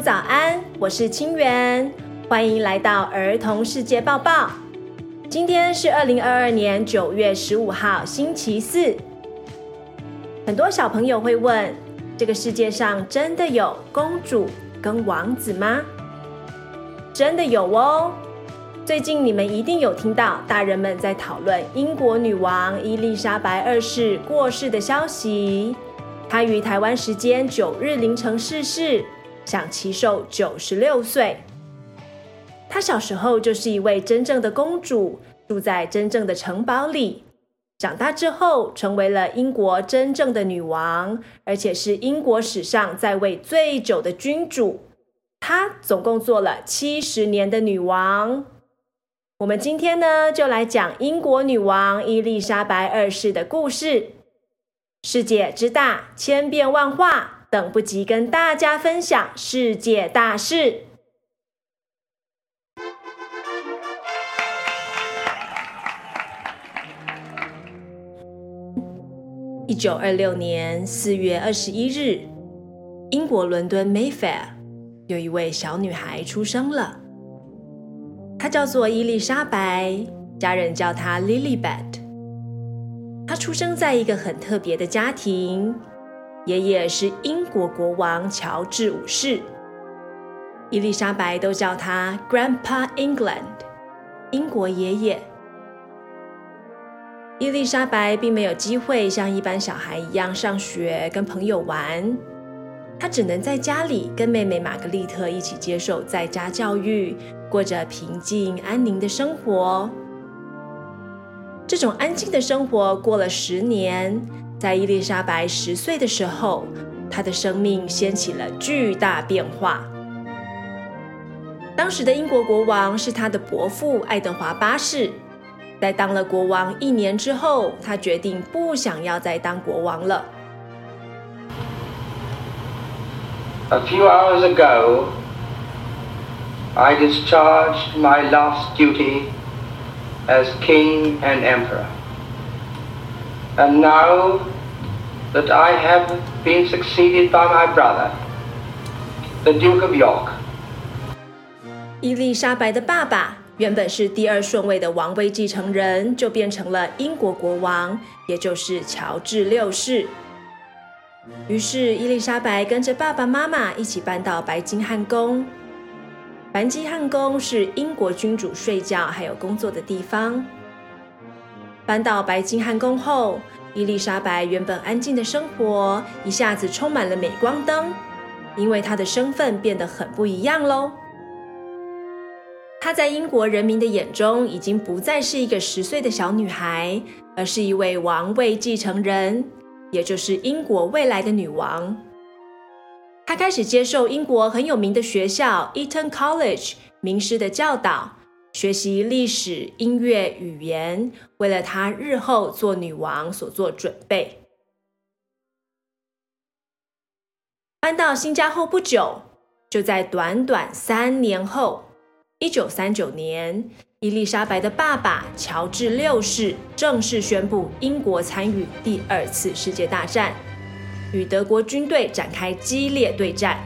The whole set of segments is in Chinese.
早安，我是清源，欢迎来到儿童世界报报。今天是二零二二年九月十五号，星期四。很多小朋友会问：这个世界上真的有公主跟王子吗？真的有哦。最近你们一定有听到大人们在讨论英国女王伊丽莎白二世过世的消息。她于台湾时间九日凌晨逝世，享耆寿九十六岁。她小时候就是一位真正的公主，住在真正的城堡里。长大之后，成为了英国真正的女王，而且是英国史上在位最久的君主。她总共做了七十年的女王。我们今天呢，就来讲英国女王伊丽莎白二世的故事。世界之大，千变万化，等不及跟大家分享世界大事。一九二六年四月二十一日，英国伦敦 Mayfair 有一位小女孩出生了。她叫做伊丽莎白，家人叫她 Lilibet。她出生在一个很特别的家庭，爷爷是英国国王乔治五世，伊丽莎白都叫他 Grandpa England，英国爷爷。伊丽莎白并没有机会像一般小孩一样上学、跟朋友玩，她只能在家里跟妹妹玛格丽特一起接受在家教育。过着平静安宁的生活。这种安静的生活过了十年，在伊丽莎白十岁的时候，她的生命掀起了巨大变化。当时的英国国王是她的伯父爱德华八世，在当了国王一年之后，他决定不想要再当国王了。A few hours ago. I discharged my last duty as king and emperor. And now that I have been succeeded by my brother, the Duke of York. 伊丽莎白的爸爸原本是第二顺位的王位继承人，就变成了英国国王，也就是乔治六世。于是，伊丽莎白跟着爸爸妈妈一起搬到白金汉宫。白金汉宫是英国君主睡觉还有工作的地方。搬到白金汉宫后，伊丽莎白原本安静的生活一下子充满了镁光灯，因为她的身份变得很不一样喽。她在英国人民的眼中，已经不再是一个十岁的小女孩，而是一位王位继承人，也就是英国未来的女王。她开始接受英国很有名的学校 Eton College 名师的教导，学习历史、音乐、语言，为了他日后做女王所做准备。搬到新家后不久，就在短短三年后，一九三九年，伊丽莎白的爸爸乔治六世正式宣布英国参与第二次世界大战。与德国军队展开激烈对战，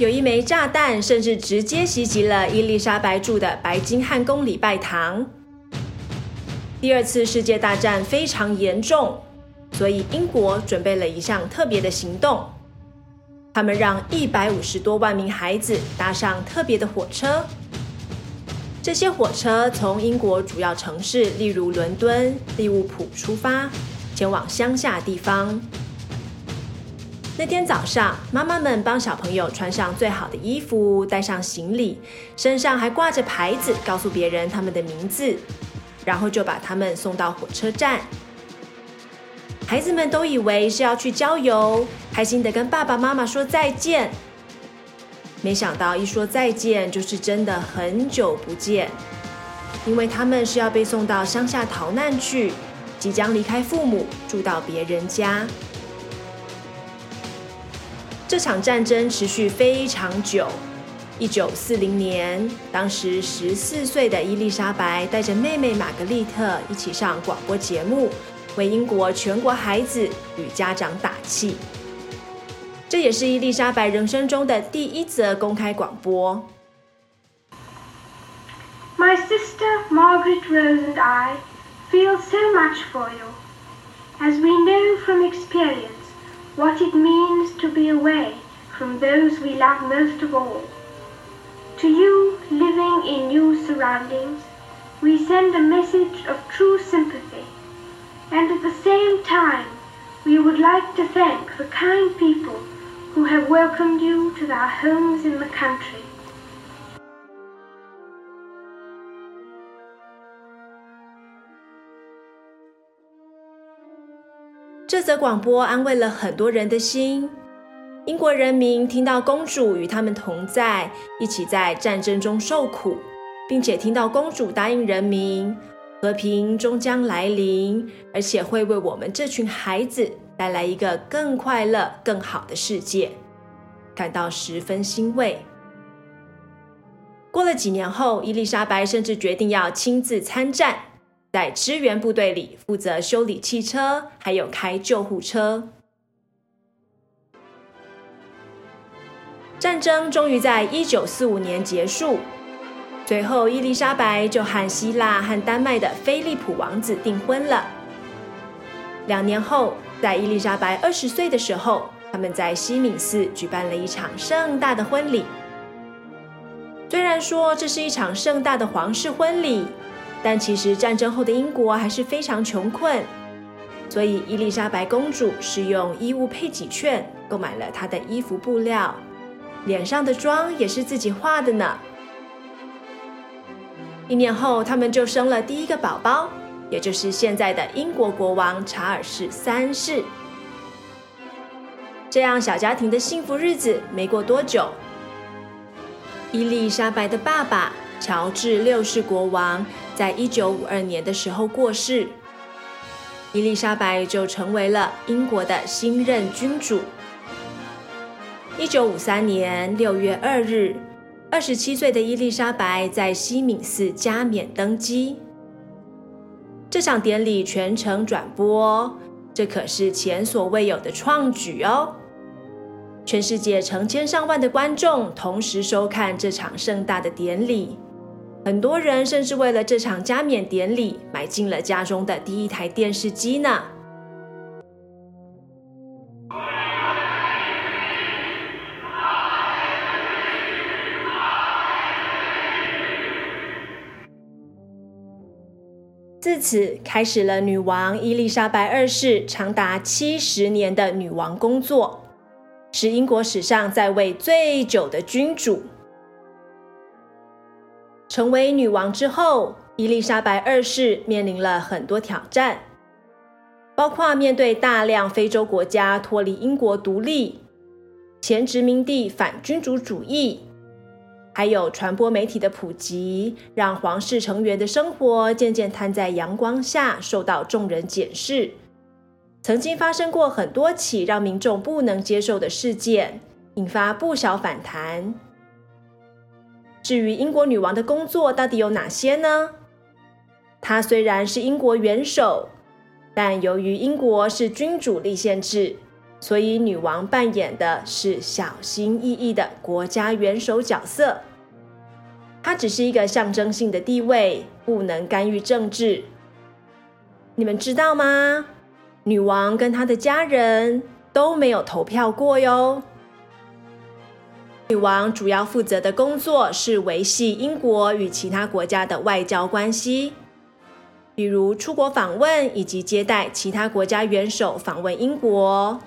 有一枚炸弹甚至直接袭击了伊丽莎白住的白金汉宫礼拜堂。第二次世界大战非常严重，所以英国准备了一项特别的行动，他们让一百五十多万名孩子搭上特别的火车，这些火车从英国主要城市，例如伦敦、利物浦出发。前往乡下地方。那天早上，妈妈们帮小朋友穿上最好的衣服，带上行李，身上还挂着牌子，告诉别人他们的名字，然后就把他们送到火车站。孩子们都以为是要去郊游，开心的跟爸爸妈妈说再见。没想到一说再见，就是真的很久不见，因为他们是要被送到乡下逃难去。即将离开父母，住到别人家。这场战争持续非常久。一九四零年，当时十四岁的伊丽莎白带着妹妹玛格丽特一起上广播节目，为英国全国孩子与家长打气。这也是伊丽莎白人生中的第一则公开广播。My sister Margaret Rose and I feel so much for you, as we know from experience what it means to be away from those we love most of all. To you, living in new surroundings, we send a message of true sympathy, and at the same time, we would like to thank the kind people who have welcomed you to their homes in the country. 这则广播安慰了很多人的心。英国人民听到公主与他们同在，一起在战争中受苦，并且听到公主答应人民，和平终将来临，而且会为我们这群孩子带来一个更快乐、更好的世界，感到十分欣慰。过了几年后，伊丽莎白甚至决定要亲自参战，在支援部队里负责修理汽车，还有开救护车。战争终于在一九四五年结束，随后伊丽莎白就和希腊和丹麦的菲利普王子订婚了。两年后，在伊丽莎白二十岁的时候，他们在西敏寺举办了一场盛大的婚礼。虽然说这是一场盛大的皇室婚礼，但其实战争后的英国还是非常穷困，所以伊丽莎白公主是用衣物配给券购买了她的衣服布料。脸上的妆也是自己画的呢。一年后，他们就生了第一个宝宝，也就是现在的英国国王查尔斯三世。这样小家庭的幸福日子没过多久，伊丽莎白的爸爸乔治六世国王在一九五二年的时候过世，伊丽莎白就成为了英国的新任君主。一九五三年六月二日，二十七岁的伊丽莎白在西敏寺加冕登基。这场典礼全程转播，这可是前所未有的创举哦！全世界成千上万的观众同时收看这场盛大的典礼，很多人甚至为了这场加冕典礼买进了家中的第一台电视机呢。自此开始了女王伊丽莎白二世长达七十年的女王工作，是英国史上在位最久的君主。成为女王之后，伊丽莎白二世面临了很多挑战，包括面对大量非洲国家脱离英国独立、前殖民地反君主主义。还有传播媒体的普及，让皇室成员的生活渐渐摊在阳光下，受到众人检视。曾经发生过很多起让民众不能接受的事件，引发不小反弹。至于英国女王的工作到底有哪些呢？她虽然是英国元首，但由于英国是君主立宪制，所以女王扮演的是小心翼翼的国家元首角色，她只是一个象征性的地位，不能干预政治。你们知道吗？女王跟她的家人都没有投票过哟。女王主要负责的工作是维系英国与其他国家的外交关系，比如出国访问以及接待其他国家元首访问英国。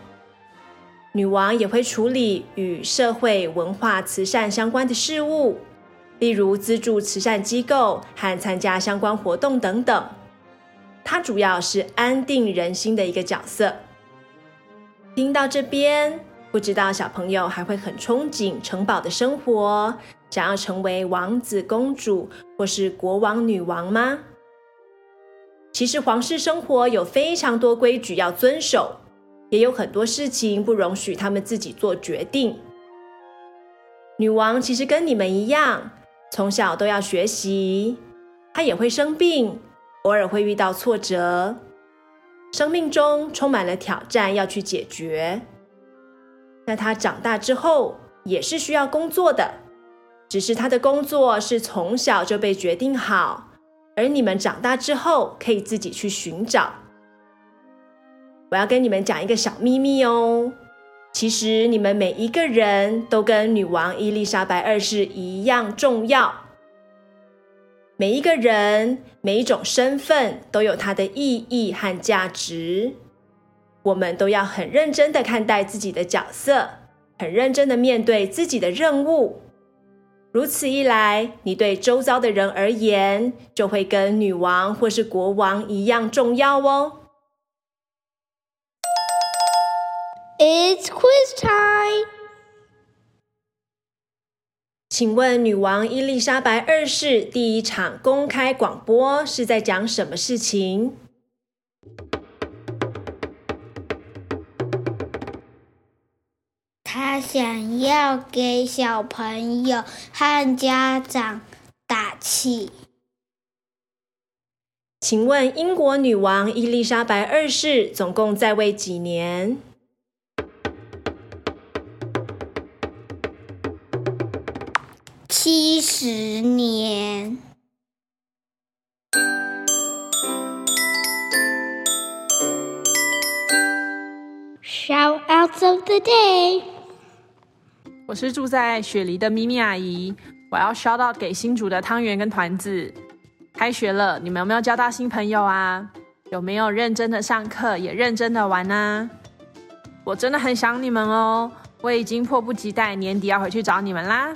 女王也会处理与社会文化慈善相关的事务，例如资助慈善机构和参加相关活动等等。她主要是安定人心的一个角色。听到这边，不知道小朋友还会很憧憬城堡的生活，想要成为王子公主或是国王女王吗？其实皇室生活有非常多规矩要遵守。也有很多事情不容许他们自己做决定。女王其实跟你们一样，从小都要学习，她也会生病，偶尔会遇到挫折，生命中充满了挑战要去解决。那他长大之后也是需要工作的，只是他的工作是从小就被决定好，而你们长大之后可以自己去寻找。我要跟你们讲一个小秘密哦，其实你们每一个人都跟女王伊丽莎白二世一样重要。每一个人，每一种身份都有它的意义和价值。我们都要很认真的看待自己的角色，很认真的面对自己的任务。如此一来，你对周遭的人而言，就会跟女王或是国王一样重要哦。It's quiz time。请问女王伊丽莎白二世第一场公开广播是在讲什么事情？她想要给小朋友和家长打气。请问英国女王伊丽莎白二世总共在位几年？七十年。Shoutouts of the day。我是住在雪梨的咪咪阿姨，我要 shout out 给新竹的汤圆跟团子。开学了，你们有没有交到新朋友啊？有没有认真的上课，也认真的玩呢？我真的很想你们哦，我已经迫不及待年底要回去找你们啦。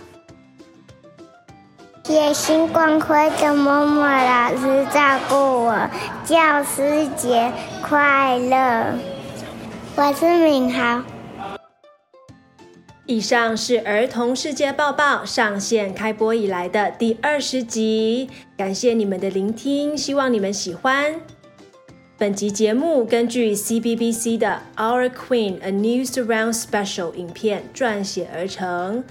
谢谢光辉的默默老师照顾我，教师节快乐！我是敏豪。以上是儿童世界报报上线开播以来的第二十集，感谢你们的聆听，希望你们喜欢。本集节目根据 CBBC 的《Our Queen: A New Surround Special》影片撰写而成。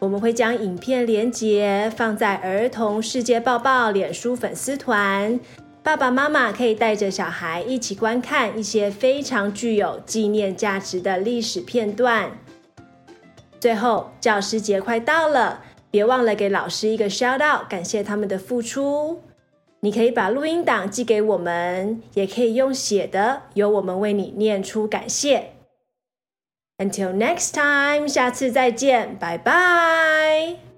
我们会将影片连结放在儿童世界报报脸书粉丝团，爸爸妈妈可以带着小孩一起观看一些非常具有纪念价值的历史片段。最后，教师节快到了，别忘了给老师一个 shout out，感谢他们的付出。你可以把录音档寄给我们，也可以用写的，由我们为你念出感谢。Until next time，下次再见，拜拜。